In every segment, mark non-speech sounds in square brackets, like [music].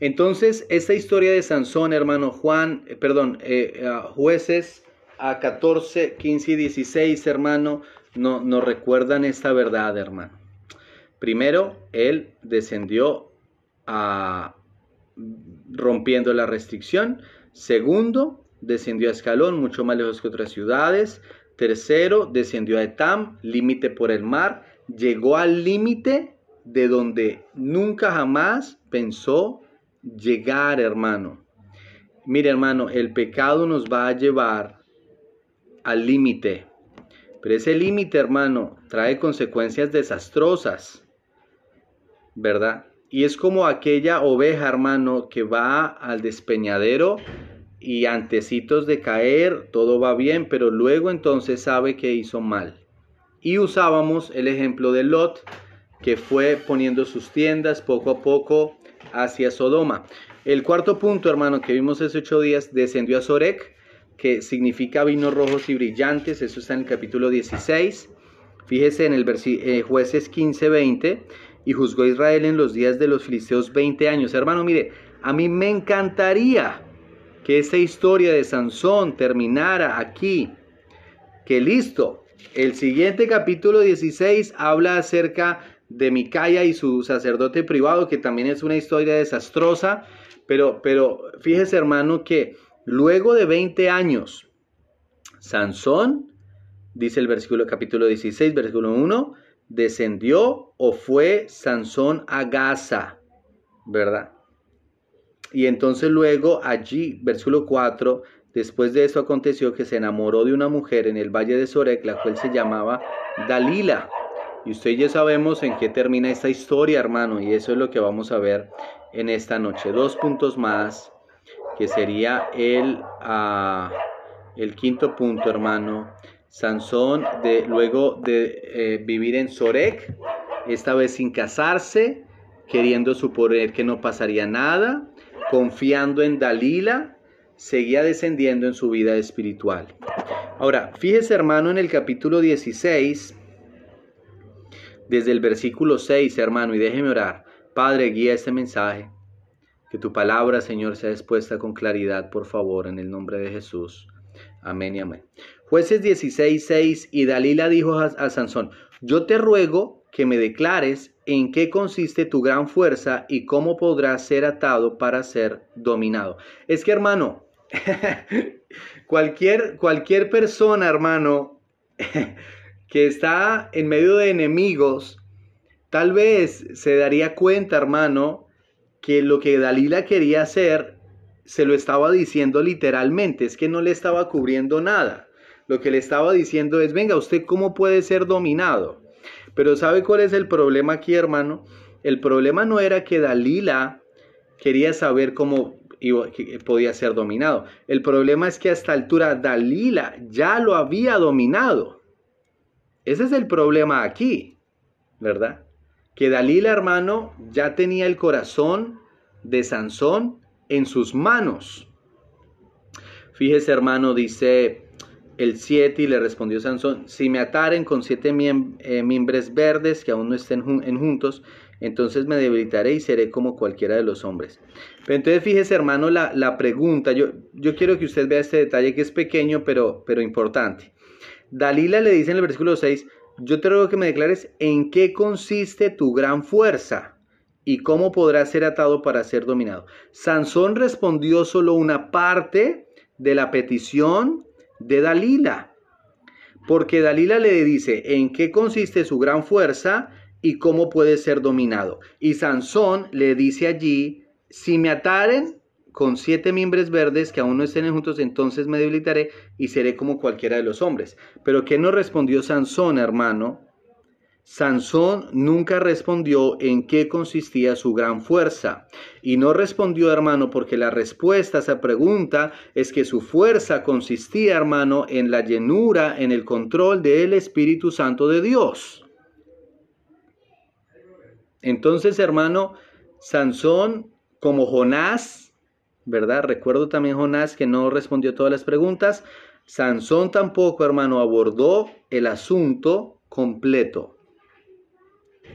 Entonces, esta historia de Sansón, hermano Juan, eh, perdón, eh, jueces a 14, 15 y 16, hermano, no, nos recuerdan esta verdad, hermano. Primero, él descendió a rompiendo la restricción. Segundo, descendió a Escalón, mucho más lejos que otras ciudades. Tercero, descendió a Etam, límite por el mar. Llegó al límite de donde nunca jamás pensó llegar, hermano. Mire, hermano, el pecado nos va a llevar al límite. Pero ese límite, hermano, trae consecuencias desastrosas, ¿verdad? Y es como aquella oveja, hermano, que va al despeñadero y antecitos de caer, todo va bien, pero luego entonces sabe que hizo mal. Y usábamos el ejemplo de Lot, que fue poniendo sus tiendas poco a poco hacia Sodoma. El cuarto punto, hermano, que vimos hace ocho días, descendió a Sorek, que significa vinos rojos y brillantes, eso está en el capítulo 16. Fíjese en el eh, jueces 15, 20, y juzgó Israel en los días de los filisteos 20 años. Hermano, mire, a mí me encantaría que esta historia de Sansón terminara aquí, que listo, el siguiente capítulo 16 habla acerca de Micaya y su sacerdote privado, que también es una historia desastrosa, pero, pero fíjese hermano que Luego de 20 años, Sansón, dice el versículo capítulo 16, versículo 1, descendió o fue Sansón a Gaza, ¿verdad? Y entonces luego allí, versículo 4, después de eso aconteció que se enamoró de una mujer en el valle de Sorek, la cual se llamaba Dalila. Y usted ya sabemos en qué termina esta historia, hermano, y eso es lo que vamos a ver en esta noche. Dos puntos más que sería el, ah, el quinto punto, hermano. Sansón, de, luego de eh, vivir en Sorek, esta vez sin casarse, queriendo suponer que no pasaría nada, confiando en Dalila, seguía descendiendo en su vida espiritual. Ahora, fíjese hermano en el capítulo 16, desde el versículo 6, hermano, y déjeme orar. Padre, guía este mensaje. Que tu palabra, Señor, sea expuesta con claridad, por favor, en el nombre de Jesús. Amén y amén. Jueces 16, 6, y Dalila dijo a, Sansón, yo te ruego que me declares en qué consiste tu gran fuerza y cómo podrás ser atado para ser dominado. Es que, hermano, [laughs] cualquier, cualquier persona, hermano, [laughs] que está en medio de enemigos, tal vez se daría cuenta, hermano, que lo que Dalila quería hacer se lo estaba diciendo literalmente, es que no le estaba cubriendo nada. Lo que le estaba diciendo es, venga, ¿usted cómo puede ser dominado? Pero ¿sabe cuál es el problema aquí, hermano? El problema no era que Dalila quería saber cómo podía ser dominado. El problema es que a esta altura Dalila ya lo había dominado. Ese es el problema aquí, ¿verdad? que Dalila, hermano, ya tenía el corazón de Sansón en sus manos. Fíjese, hermano, dice el 7 y le respondió Sansón, si me ataren con siete eh, miembros verdes que aún no estén en juntos, entonces me debilitaré y seré como cualquiera de los hombres. Pero entonces fíjese, hermano, la, la pregunta, yo, yo quiero que usted vea este detalle que es pequeño, pero, pero importante. Dalila le dice en el versículo 6, yo te ruego que me declares en qué consiste tu gran fuerza y cómo podrás ser atado para ser dominado. Sansón respondió solo una parte de la petición de Dalila, porque Dalila le dice en qué consiste su gran fuerza y cómo puede ser dominado. Y Sansón le dice allí, si me ataren, con siete miembros verdes que aún no estén juntos, entonces me debilitaré y seré como cualquiera de los hombres. Pero ¿qué no respondió Sansón, hermano? Sansón nunca respondió en qué consistía su gran fuerza. Y no respondió, hermano, porque la respuesta a esa pregunta es que su fuerza consistía, hermano, en la llenura, en el control del Espíritu Santo de Dios. Entonces, hermano, Sansón, como Jonás, ¿verdad? Recuerdo también Jonás que no respondió todas las preguntas. Sansón tampoco, hermano, abordó el asunto completo.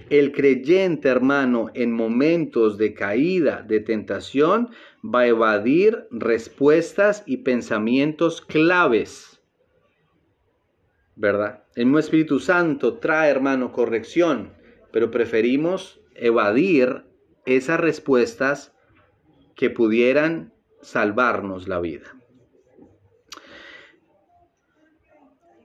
El creyente, hermano, en momentos de caída, de tentación, va a evadir respuestas y pensamientos claves. ¿Verdad? El mismo Espíritu Santo trae, hermano, corrección, pero preferimos evadir esas respuestas que pudieran salvarnos la vida.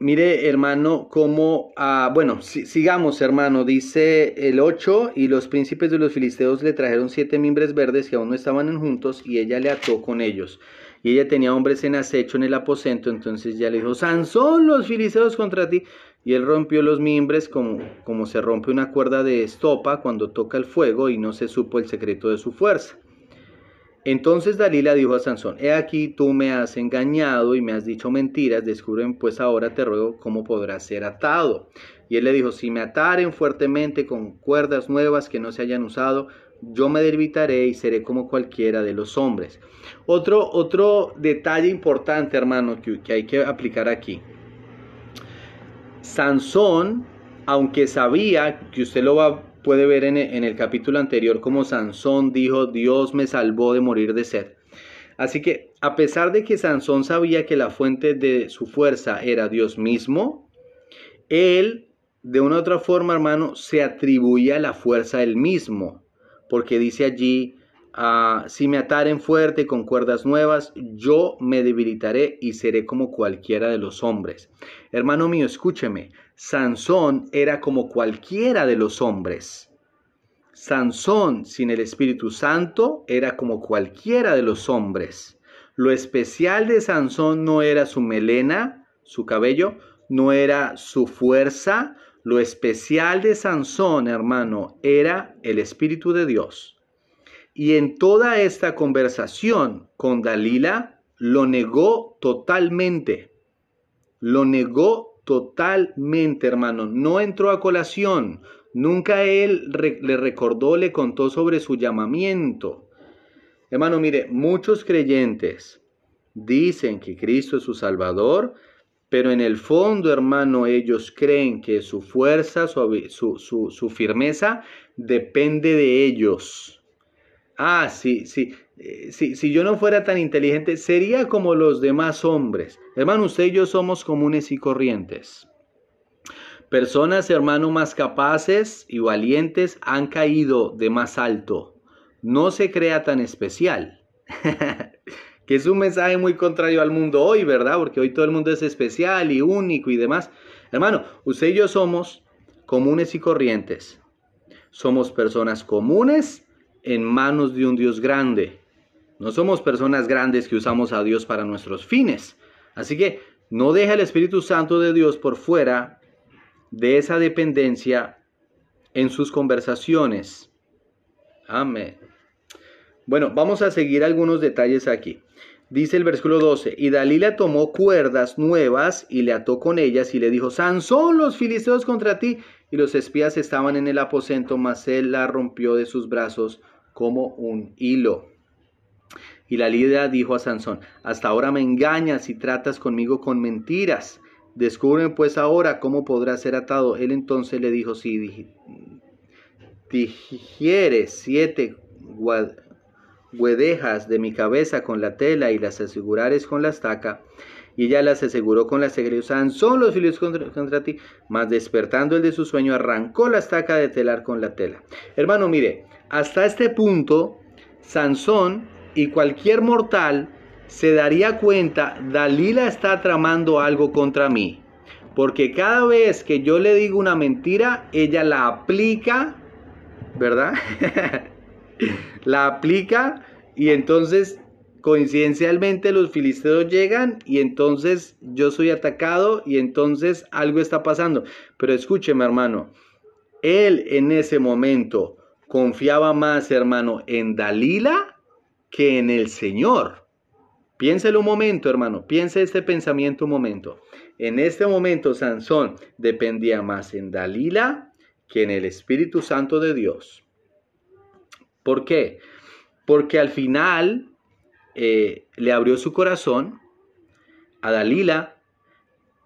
Mire, hermano, cómo, ah, bueno, sigamos, hermano, dice el 8, y los príncipes de los filisteos le trajeron siete mimbres verdes que aún no estaban juntos, y ella le ató con ellos. Y ella tenía hombres en acecho en el aposento, entonces ya le dijo, Sansón, los filisteos contra ti. Y él rompió los mimbres como, como se rompe una cuerda de estopa cuando toca el fuego, y no se supo el secreto de su fuerza. Entonces Dalila dijo a Sansón, he aquí tú me has engañado y me has dicho mentiras, descubren pues ahora te ruego cómo podrás ser atado. Y él le dijo, si me ataren fuertemente con cuerdas nuevas que no se hayan usado, yo me debilitaré y seré como cualquiera de los hombres. Otro, otro detalle importante, hermano, que, que hay que aplicar aquí. Sansón, aunque sabía que usted lo va puede ver en, el capítulo anterior como Sansón dijo, Dios me salvó de morir de sed. Así que a pesar de que Sansón sabía que la fuente de su fuerza era Dios mismo, él de una u otra forma, hermano, se atribuía la fuerza él mismo, porque dice allí, ah, si me ataren fuerte con cuerdas nuevas, yo me debilitaré y seré como cualquiera de los hombres. Hermano mío, escúcheme, Sansón era como cualquiera de los hombres. Sansón sin el Espíritu Santo era como cualquiera de los hombres. Lo especial de Sansón no era su melena, su cabello, no era su fuerza. Lo especial de Sansón, hermano, era el Espíritu de Dios. Y en toda esta conversación con Dalila, lo negó totalmente. Lo negó totalmente, hermano. No entró a colación. Nunca él le recordó, le contó sobre su llamamiento. Hermano, mire, muchos creyentes dicen que Cristo es su Salvador, pero en el fondo, hermano, ellos creen que su fuerza, su, su, su firmeza depende de ellos. Ah, sí, sí. Eh, si, yo no fuera tan inteligente, sería como los demás hombres. Hermano, usted y yo somos comunes y corrientes. Personas, hermano, más capaces y valientes han caído de más alto. No se crea tan especial. [laughs] que es un mensaje muy contrario al mundo hoy, ¿verdad? Porque hoy todo el mundo es especial y único y demás. Hermano, usted y yo somos comunes y corrientes. Somos personas comunes en manos de un Dios grande. No somos personas grandes que usamos a Dios para nuestros fines. Así que no deja el Espíritu Santo de Dios por fuera de esa dependencia en sus conversaciones. Amén. Bueno, vamos a seguir algunos detalles aquí. Dice el versículo 12, y Dalila tomó cuerdas nuevas y le ató con ellas y le dijo, Sansón, los filisteos contra ti. Y los espías estaban en el aposento, mas él la rompió de sus brazos como un hilo. Y la líder dijo a Sansón, hasta ahora me engañas y tratas conmigo con mentiras. Descúbreme pues ahora cómo podrá ser atado. Él entonces le dijo, si digieres siete guedejas de mi cabeza con la tela y las asegurares con la estaca, y ella las aseguró con la estaca. Sansón los filios contra, contra, ti. Mas despertando el de su sueño, arrancó la estaca de telar con la tela. Hermano, mire, hasta este punto, Sansón y cualquier mortal se daría cuenta, Dalila está tramando algo contra mí. Porque cada vez que yo le digo una mentira, ella la aplica, ¿verdad? [laughs] la aplica y entonces coincidencialmente los filisteos llegan y entonces yo soy atacado y entonces algo está pasando. Pero escúcheme hermano, él en ese momento confiaba más hermano en Dalila que en el Señor. Piénselo un momento, hermano, piense este pensamiento un momento. En este momento Sansón dependía más en Dalila que en el Espíritu Santo de Dios. ¿Por qué? Porque al final eh, le abrió su corazón a Dalila,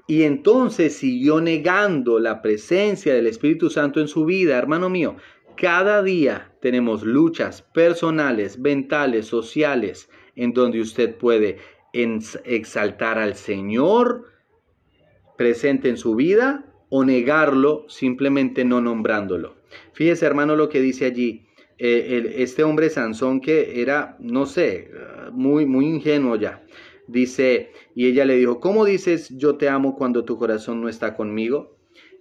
y entonces siguió negando la presencia del Espíritu Santo en su vida, hermano mío. Cada día tenemos luchas personales, mentales, sociales, en donde usted puede exaltar al Señor presente en su vida o negarlo simplemente no nombrándolo. Fíjese hermano lo que dice allí. Eh, este hombre Sansón que era, no sé, muy, muy ingenuo ya. Dice, y ella le dijo, ¿cómo dices yo te amo cuando tu corazón no está conmigo?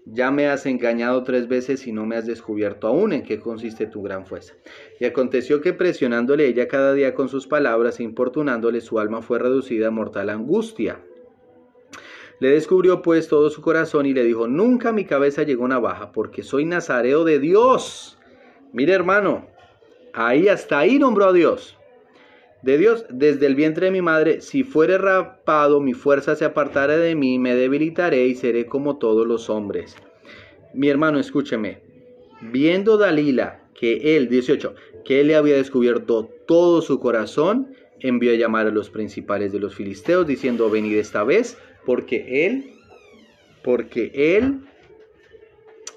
Ya me has engañado tres veces y no me has descubierto aún en qué consiste tu gran fuerza. Y aconteció que presionándole ella cada día con sus palabras, importunándole, su alma fue reducida a mortal angustia. Le descubrió pues todo su corazón y le dijo, nunca mi cabeza llegó navaja, porque soy nazareo de Dios. Mire hermano, ahí hasta ahí nombró a Dios de Dios desde el vientre de mi madre, si fuere rapado, mi fuerza se apartará de mí, me debilitaré y seré como todos los hombres. Mi hermano, escúcheme, viendo Dalila que él, 18, que él le había descubierto todo su corazón, envió a llamar a los principales de los filisteos, diciendo, venid esta vez, porque él, porque él,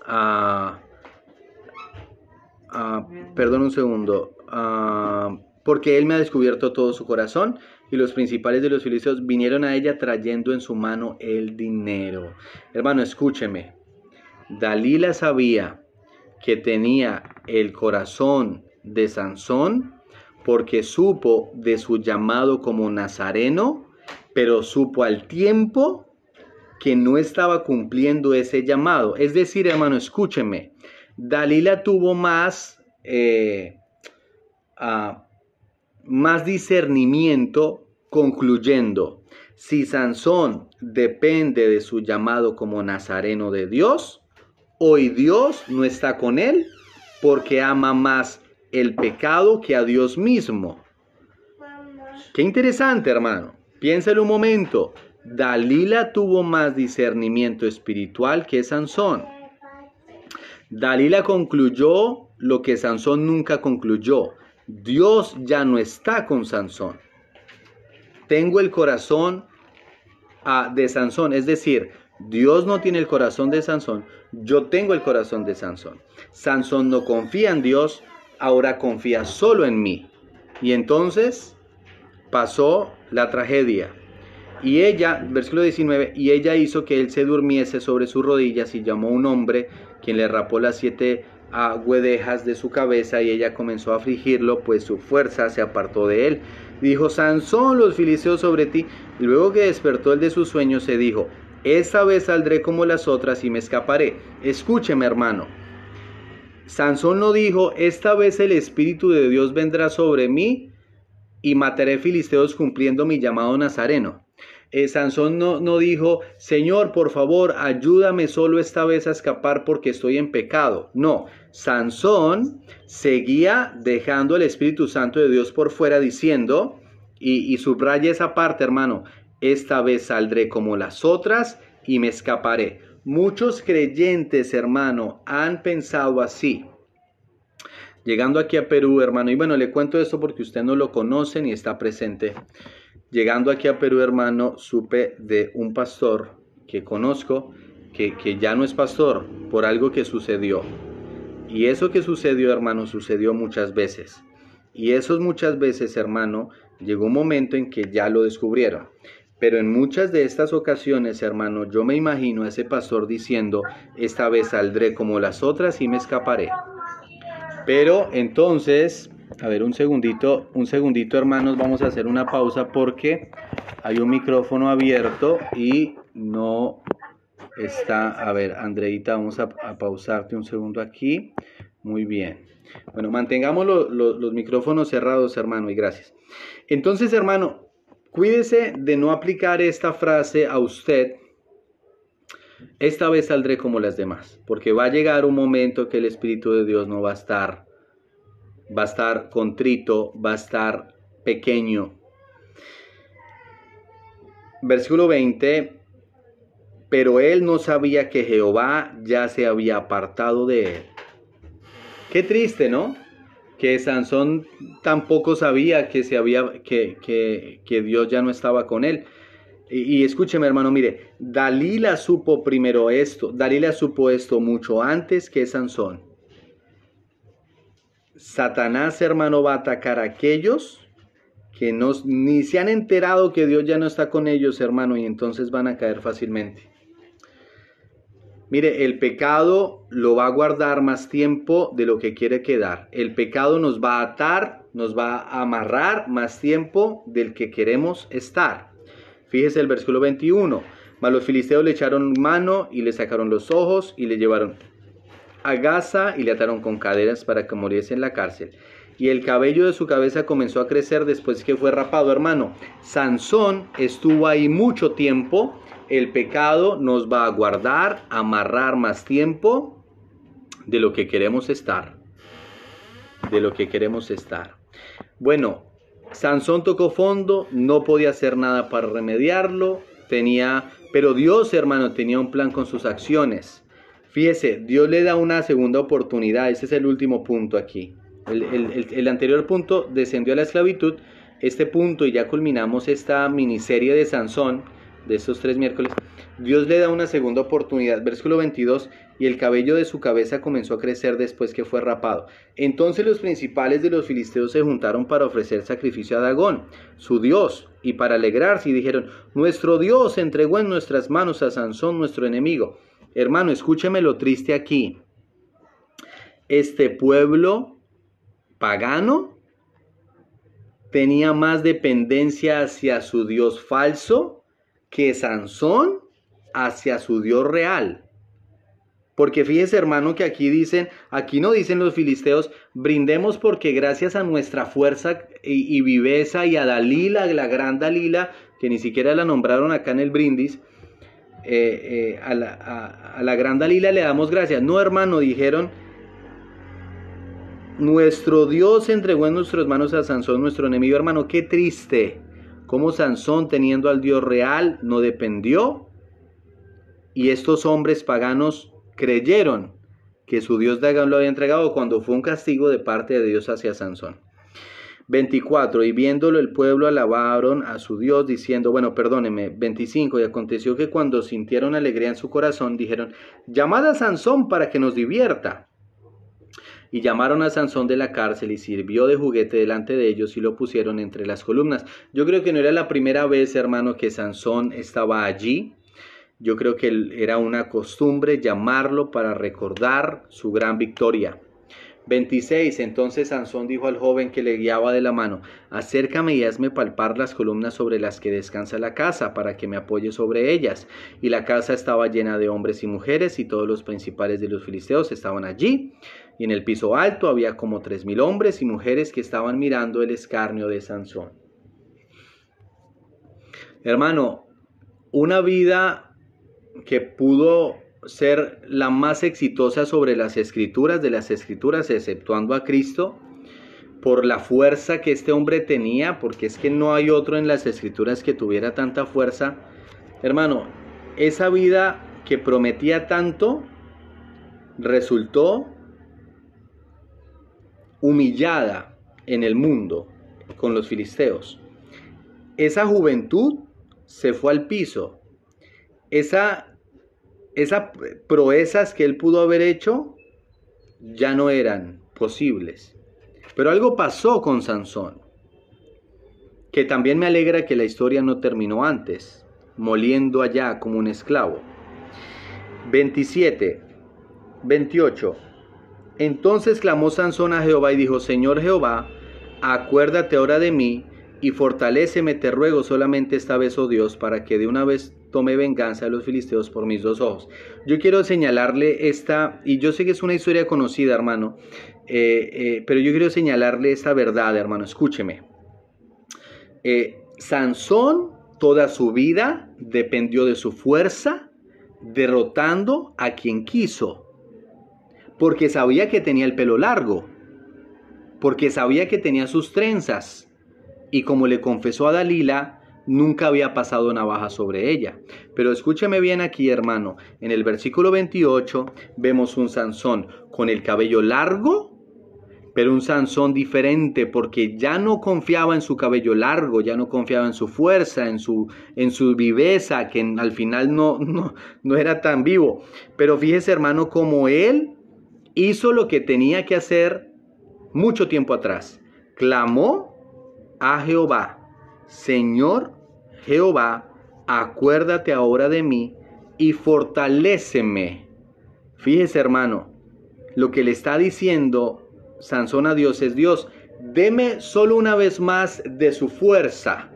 ah, ah, perdón un segundo, ah, porque él me ha descubierto todo su corazón. Y los principales de los filisteos vinieron a ella trayendo en su mano el dinero. Hermano, escúcheme. Dalila sabía que tenía el corazón de Sansón porque supo de su llamado como nazareno, pero supo al tiempo que no estaba cumpliendo ese llamado. Es decir, hermano, escúcheme, Dalila tuvo más eh, más discernimiento concluyendo, si Sansón depende de su llamado como nazareno de Dios, hoy Dios no está con él porque ama más el pecado que a Dios mismo. Qué interesante, hermano. Piénselo un momento. Dalila tuvo más discernimiento espiritual que Sansón. Dalila concluyó lo que Sansón nunca concluyó. Dios ya no está con Sansón. Tengo el corazón ah, de Sansón, es decir, Dios no tiene el corazón de Sansón, yo tengo el corazón de Sansón. Sansón no confía en Dios, ahora confía solo en mí. Y entonces pasó la tragedia. Y ella, versículo 19, y ella hizo que él se durmiese sobre sus rodillas y llamó a un hombre, quien le rapó las siete guedejas de su cabeza y ella comenzó a afligirlo, pues su fuerza se apartó de él. Dijo, Sansón, los filisteos sobre ti. luego que despertó el de sus sueños, se dijo, esta vez saldré como las otras y me escaparé. Escúcheme, hermano. Sansón no dijo, esta vez el Espíritu de Dios vendrá sobre mí y mataré filisteos cumpliendo mi llamado nazareno. Eh, Sansón no, no dijo, Señor, por favor, ayúdame solo esta vez a escapar porque estoy en pecado. No, Sansón seguía dejando el Espíritu Santo de Dios por fuera diciendo, y, y subraya esa parte, hermano, esta vez saldré como las otras y me escaparé. Muchos creyentes, hermano, han pensado así. Llegando aquí a Perú, hermano, y bueno, le cuento esto porque usted no lo conoce ni está presente. Llegando aquí a Perú, hermano, supe de un pastor que conozco que, que ya no es pastor por algo que sucedió. Y eso que sucedió, hermano, sucedió muchas veces. Y esos muchas veces, hermano, llegó un momento en que ya lo descubrieron. Pero en muchas de estas ocasiones, hermano, yo me imagino a ese pastor diciendo, esta vez saldré como las otras y me escaparé. Pero entonces a ver, un segundito, un segundito hermanos, vamos a hacer una pausa porque hay un micrófono abierto y no está, a ver, Andreita, vamos a, pausarte un segundo aquí. Muy bien. Bueno, mantengamos los micrófonos cerrados, hermano, y gracias. Entonces, hermano, cuídese de no aplicar esta frase a usted. Esta vez saldré como las demás, porque va a llegar un momento que el Espíritu de Dios no va a estar va a estar contrito, va a estar pequeño. Versículo 20, pero él no sabía que Jehová ya se había apartado de él. Qué triste, ¿no? Que Sansón tampoco sabía que, se había, que, que, que Dios ya no estaba con él. Y, y, escúcheme hermano, mire, Dalila supo primero esto, Dalila supo esto mucho antes que Sansón. Satanás, hermano, va a atacar a aquellos que no, ni se han enterado que Dios ya no está con ellos, hermano, y entonces van a caer fácilmente. Mire, el pecado lo va a guardar más tiempo de lo que quiere quedar. El pecado nos va a atar, nos va a amarrar más tiempo del que queremos estar. Fíjese el versículo 21. Mas los filisteos le echaron mano y le sacaron los ojos y le llevaron a Gaza y le ataron con cadenas para que muriese en la cárcel. Y el cabello de su cabeza comenzó a crecer después que fue rapado, hermano. Sansón estuvo ahí mucho tiempo. El pecado nos va a guardar, amarrar más tiempo de lo que queremos estar. De lo que queremos estar. Bueno, Sansón tocó fondo, no podía hacer nada para remediarlo, tenía, pero Dios, hermano, tenía un plan con sus acciones. Fíjese, Dios le da una segunda oportunidad, ese es el último punto aquí. El, anterior punto descendió a la esclavitud, este punto, y ya culminamos esta miniserie de Sansón, de estos tres miércoles, Dios le da una segunda oportunidad, versículo 22, y el cabello de su cabeza comenzó a crecer después que fue rapado. Entonces los principales de los filisteos se juntaron para ofrecer sacrificio a Dagón, su dios, y para alegrarse y dijeron, nuestro dios entregó en nuestras manos a Sansón, nuestro enemigo. Hermano, escúcheme lo triste aquí. Este pueblo pagano tenía más dependencia hacia su dios falso que Sansón hacia su dios real. Porque fíjese hermano que aquí dicen, aquí no dicen los filisteos, brindemos porque gracias a nuestra fuerza y, viveza y a Dalila, la gran Dalila, que ni siquiera la nombraron acá en el brindis, eh, eh, a, la, a, la, gran Dalila le damos gracias. No, hermano, dijeron, nuestro Dios entregó en nuestras manos a Sansón, nuestro enemigo, hermano, qué triste. Como Sansón, teniendo al Dios real, no dependió. Y estos hombres paganos creyeron que su Dios lo había entregado cuando fue un castigo de parte de Dios hacia Sansón. 24. Y viéndolo el pueblo alabaron a su Dios diciendo, bueno, perdóneme. 25. Y aconteció que cuando sintieron alegría en su corazón, dijeron, llamad a Sansón para que nos divierta. Y llamaron a Sansón de la cárcel y sirvió de juguete delante de ellos y lo pusieron entre las columnas. Yo creo que no era la primera vez, hermano, que Sansón estaba allí. Yo creo que era una costumbre llamarlo para recordar su gran victoria. 26. Entonces Sansón dijo al joven que le guiaba de la mano, acércame y hazme palpar las columnas sobre las que descansa la casa, para que me apoye sobre ellas. Y la casa estaba llena de hombres y mujeres, y todos los principales de los filisteos estaban allí. Y en el piso alto había como tres mil hombres y mujeres que estaban mirando el escarnio de Sansón. Hermano, una vida que pudo ser la más exitosa sobre las escrituras de las escrituras, exceptuando a Cristo, por la fuerza que este hombre tenía, porque es que no hay otro en las escrituras que tuviera tanta fuerza. Hermano, esa vida que prometía tanto resultó humillada en el mundo con los filisteos. Esa juventud se fue al piso esa, esas proezas que él pudo haber hecho ya no eran posibles. Pero algo pasó con Sansón, que también me alegra que la historia no terminó antes, moliendo allá como un esclavo. 27, 28. Entonces clamó Sansón a Jehová y dijo, Señor Jehová, acuérdate ahora de mí y fortaléceme, te ruego solamente esta vez, oh Dios, para que de una vez tome venganza de los filisteos por mis dos ojos. Yo quiero señalarle esta, y yo sé que es una historia conocida, hermano, eh, eh, pero yo quiero señalarle esta verdad, hermano, escúcheme. Eh, Sansón, toda su vida, dependió de su fuerza, derrotando a quien quiso, porque sabía que tenía el pelo largo, porque sabía que tenía sus trenzas, y como le confesó a Dalila, nunca había pasado navaja sobre ella. Pero escúcheme bien aquí, hermano. En el versículo 28 vemos un Sansón con el cabello largo, pero un Sansón diferente porque ya no confiaba en su cabello largo, ya no confiaba en su fuerza, en su, en su viveza, que al final no, no, no era tan vivo. Pero fíjese hermano, como él hizo lo que tenía que hacer mucho tiempo atrás. Clamó a Jehová, Señor Jehová, acuérdate ahora de mí y fortaléceme. Fíjese hermano, lo que le está diciendo Sansón a Dios es Dios, deme solo una vez más de su fuerza.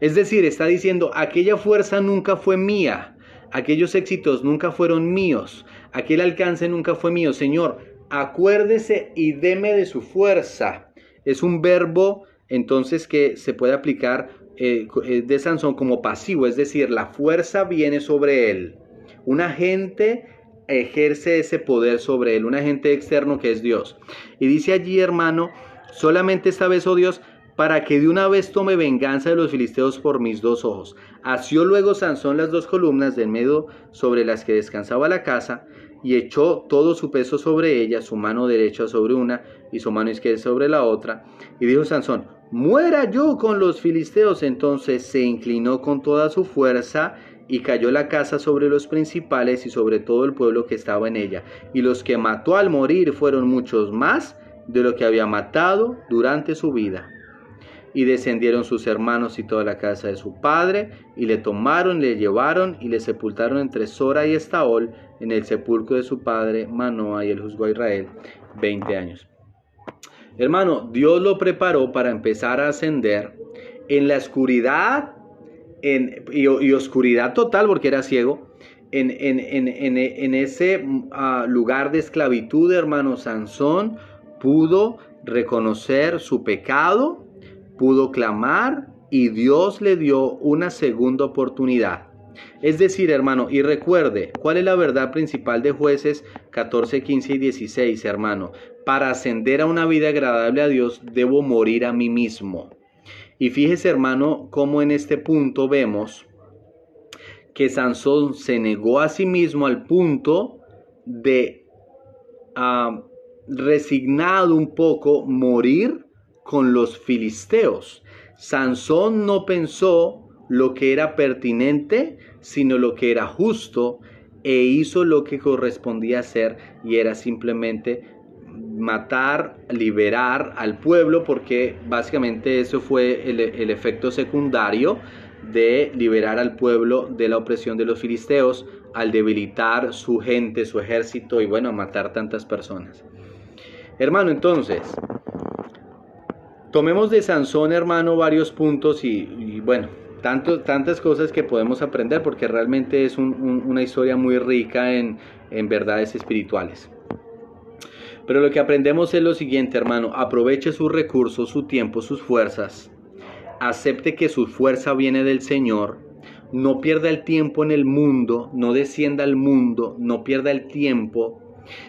Es decir, está diciendo, aquella fuerza nunca fue mía, aquellos éxitos nunca fueron míos, aquel alcance nunca fue mío. Señor, acuérdese y deme de su fuerza. Es un verbo entonces que se puede aplicar eh, eh, de Sansón como pasivo, es decir, la fuerza viene sobre él. Un agente ejerce ese poder sobre él, un agente externo que es Dios. Y dice allí, hermano, solamente esta vez, oh Dios, para que de una vez tome venganza de los filisteos por mis dos ojos. Asió luego Sansón las dos columnas del medio sobre las que descansaba la casa, y echó todo su peso sobre ella, su mano derecha sobre una y su mano izquierda sobre la otra. Y dijo Sansón, muera yo con los filisteos. Entonces se inclinó con toda su fuerza y cayó la casa sobre los principales y sobre todo el pueblo que estaba en ella. Y los que mató al morir fueron muchos más de lo que había matado durante su vida. Y descendieron sus hermanos y toda la casa de su padre, y le tomaron, le llevaron y le sepultaron entre Sora y Estaol en el sepulcro de su padre Manoa, y él juzgó a Israel 20 años. Hermano, Dios lo preparó para empezar a ascender en la oscuridad y, oscuridad total porque era ciego, en, en, ese ah, lugar de esclavitud, hermano Sansón, pudo reconocer su pecado, pudo clamar y Dios le dio una segunda oportunidad. Es decir, hermano, y recuerde, ¿cuál es la verdad principal de jueces 14, 15 y 16, hermano? Para ascender a una vida agradable a Dios, debo morir a mí mismo. Y fíjese hermano cómo en este punto vemos que Sansón se negó a sí mismo al punto de ah, resignado un poco morir con los filisteos. Sansón no pensó lo que era pertinente, sino lo que era justo, e hizo lo que correspondía hacer y era simplemente matar, liberar al pueblo, porque básicamente eso fue el, efecto secundario de liberar al pueblo de la opresión de los filisteos al debilitar su gente, su ejército y bueno, matar tantas personas. Hermano, entonces, tomemos de Sansón, hermano, varios puntos y, bueno, tantas cosas que podemos aprender porque realmente es una historia muy rica en, en verdades espirituales. Pero lo que aprendemos es lo siguiente, hermano. Aproveche sus recursos, su tiempo, sus fuerzas. Acepte que su fuerza viene del Señor. No pierda el tiempo en el mundo, no descienda al mundo, no pierda el tiempo.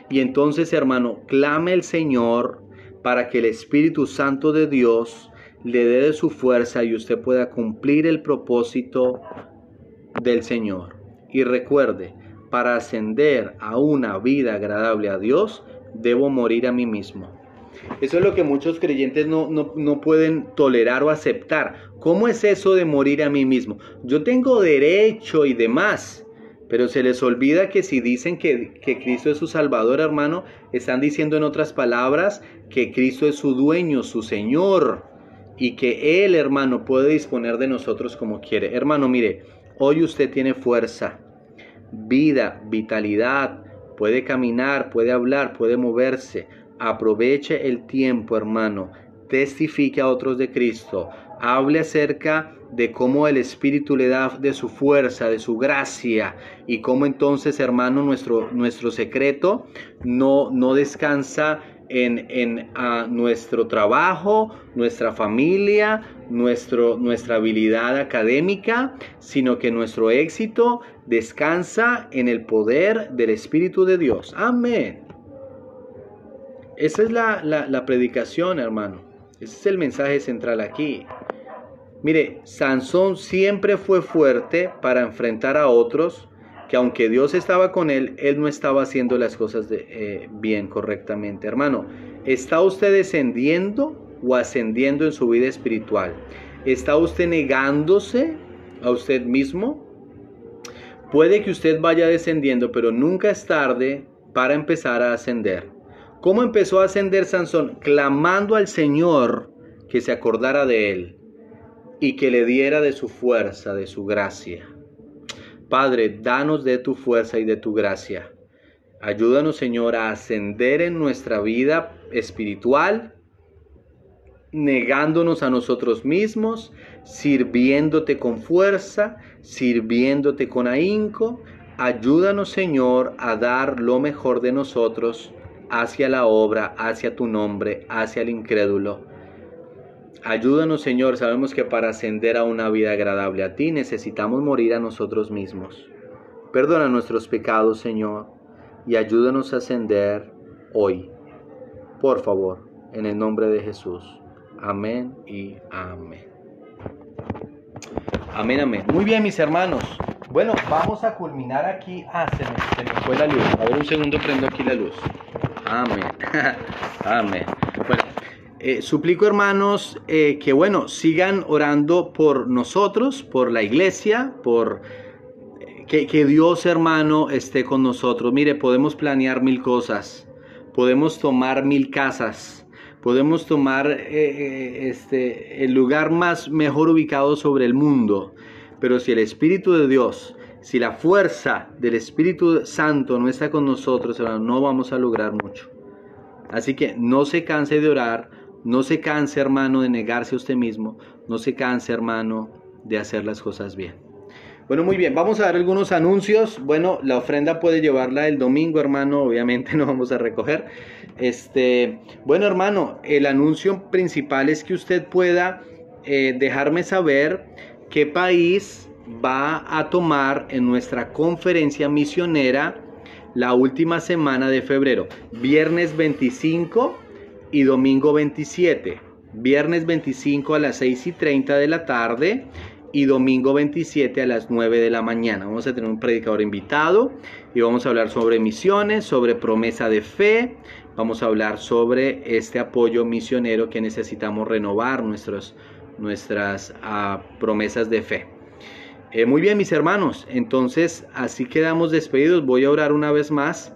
Y entonces, hermano, clame al Señor para que el Espíritu Santo de Dios le dé su fuerza y usted pueda cumplir el propósito del Señor. Y recuerde, para ascender a una vida agradable a Dios, debo morir a mí mismo. Eso es lo que muchos creyentes no, no, pueden tolerar o aceptar. ¿Cómo es eso de morir a mí mismo? Yo tengo derecho y demás, pero se les olvida que si dicen que, que Cristo es su Salvador, hermano, están diciendo en otras palabras que Cristo es su dueño, su Señor, y que Él, hermano, puede disponer de nosotros como quiere. Hermano, mire, hoy usted tiene fuerza, vida, vitalidad, puede caminar, puede hablar, puede moverse. Aproveche el tiempo, hermano. Testifique a otros de Cristo. Hable acerca de cómo el Espíritu le da de su fuerza, de su gracia y cómo entonces, hermano, nuestro, nuestro secreto no, no descansa en, nuestro trabajo, nuestra familia, nuestro, nuestra habilidad académica, sino que nuestro éxito descansa en el poder del Espíritu de Dios. Amén. Esa es la, la predicación, hermano. Ese es el mensaje central aquí. Mire, Sansón siempre fue fuerte para enfrentar a otros que aunque Dios estaba con él, él no estaba haciendo las cosas eh, bien correctamente. Hermano, ¿Está usted descendiendo o ascendiendo en su vida espiritual? ¿Está usted negándose a usted mismo? Puede que usted vaya descendiendo, pero nunca es tarde para empezar a ascender. ¿Cómo empezó a ascender Sansón? Clamando al Señor que se acordara de él y que le diera de su fuerza, de su gracia. Padre, danos de tu fuerza y de tu gracia. Ayúdanos, Señor, a ascender en nuestra vida espiritual, negándonos a nosotros mismos, sirviéndote con fuerza, sirviéndote con ahínco. Ayúdanos, Señor, a dar lo mejor de nosotros hacia la obra, hacia tu nombre, hacia el incrédulo. Ayúdanos, Señor. Sabemos que para ascender a una vida agradable a ti necesitamos morir a nosotros mismos. Perdona nuestros pecados, Señor, y ayúdanos a ascender hoy. Por favor, en el nombre de Jesús. Amén y amén. Amén, amén. Muy bien, mis hermanos. Bueno, vamos a culminar aquí. Ah, se me, fue la luz. A ver, un segundo prendo aquí la luz. Amén. [laughs] amén. Bueno, eh, suplico, hermanos, eh, que bueno, sigan orando por nosotros, por la iglesia, por eh, que, Dios, hermano, esté con nosotros. Mire, podemos planear mil cosas, podemos tomar mil casas podemos tomar este, el lugar más mejor ubicado sobre el mundo, pero si el Espíritu de Dios, si la fuerza del Espíritu Santo no está con nosotros, no vamos a lograr mucho. Así que no se canse de orar, no se canse hermano de negarse a usted mismo, no se canse hermano de hacer las cosas bien. Bueno, muy bien, vamos a dar algunos anuncios. Bueno, la ofrenda puede llevarla el domingo, hermano, obviamente [laughs] no vamos a recoger. Este, bueno, hermano, el anuncio principal es que usted pueda eh, dejarme saber qué país va a tomar en nuestra conferencia misionera la última semana de febrero, viernes 25 y domingo 27. Viernes 25 a las 6 y 30 de la tarde y domingo 27 a las 9 de la mañana. Vamos a tener un predicador invitado y vamos a hablar sobre misiones, sobre promesa de fe, vamos a hablar sobre este apoyo misionero que necesitamos renovar nuestros, nuestras ah, promesas de fe. Eh, muy bien, mis hermanos, entonces así quedamos despedidos. Voy a orar una vez más.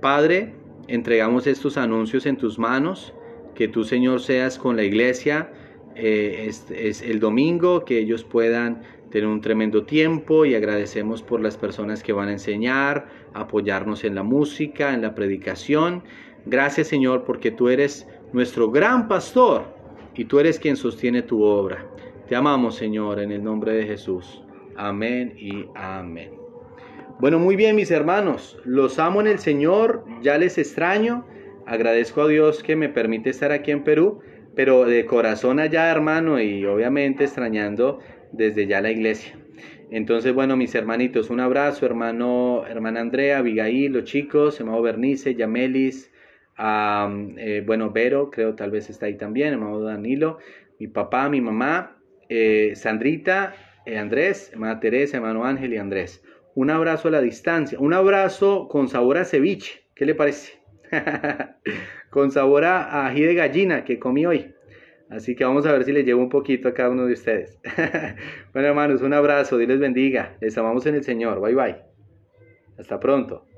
Padre, entregamos estos anuncios en tus manos. Que tú, Señor, seas con la iglesia eh, es, el domingo, que ellos puedan tener un tremendo tiempo y agradecemos por las personas que van a enseñar, apoyarnos en la música, en la predicación. Gracias Señor porque tú eres nuestro gran pastor y tú eres quien sostiene tu obra. Te amamos Señor en el nombre de Jesús. Amén y amén. Bueno, muy bien mis hermanos, los amo en el Señor, ya les extraño, agradezco a Dios que me permite estar aquí en Perú pero de corazón allá, hermano, y obviamente extrañando desde ya la iglesia. Entonces, bueno, mis hermanitos, un abrazo, hermano, hermana Andrea, Abigail, los chicos, hermano Bernice, Yamelis, eh, bueno, Vero, creo tal vez está ahí también, hermano Danilo, mi papá, mi mamá, eh, Sandrita, eh, Andrés, hermana Teresa, hermano Ángel y Andrés. Un abrazo a la distancia, un abrazo con sabor a ceviche, ¿qué le parece? [laughs] con sabor a ají de gallina que comí hoy. Así que vamos a ver si les llevo un poquito a cada uno de ustedes. [laughs] bueno, hermanos, un abrazo, Dios les bendiga. Les amamos en el Señor. Bye bye. Hasta pronto.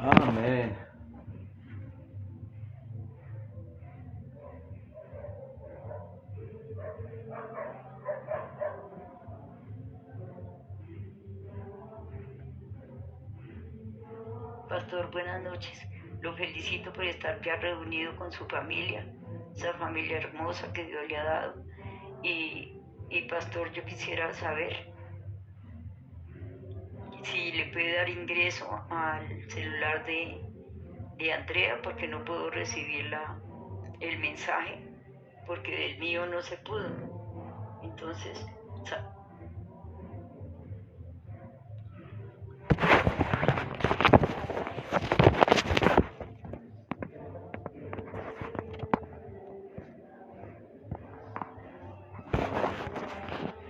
Amén. Noches. Lo felicito por estar ya reunido con su familia, esa familia hermosa que Dios le ha dado. Y, Pastor, yo quisiera saber si le puede dar ingreso al celular de, de Andrea, porque no puedo recibir la, el mensaje, porque del mío no se pudo. Entonces,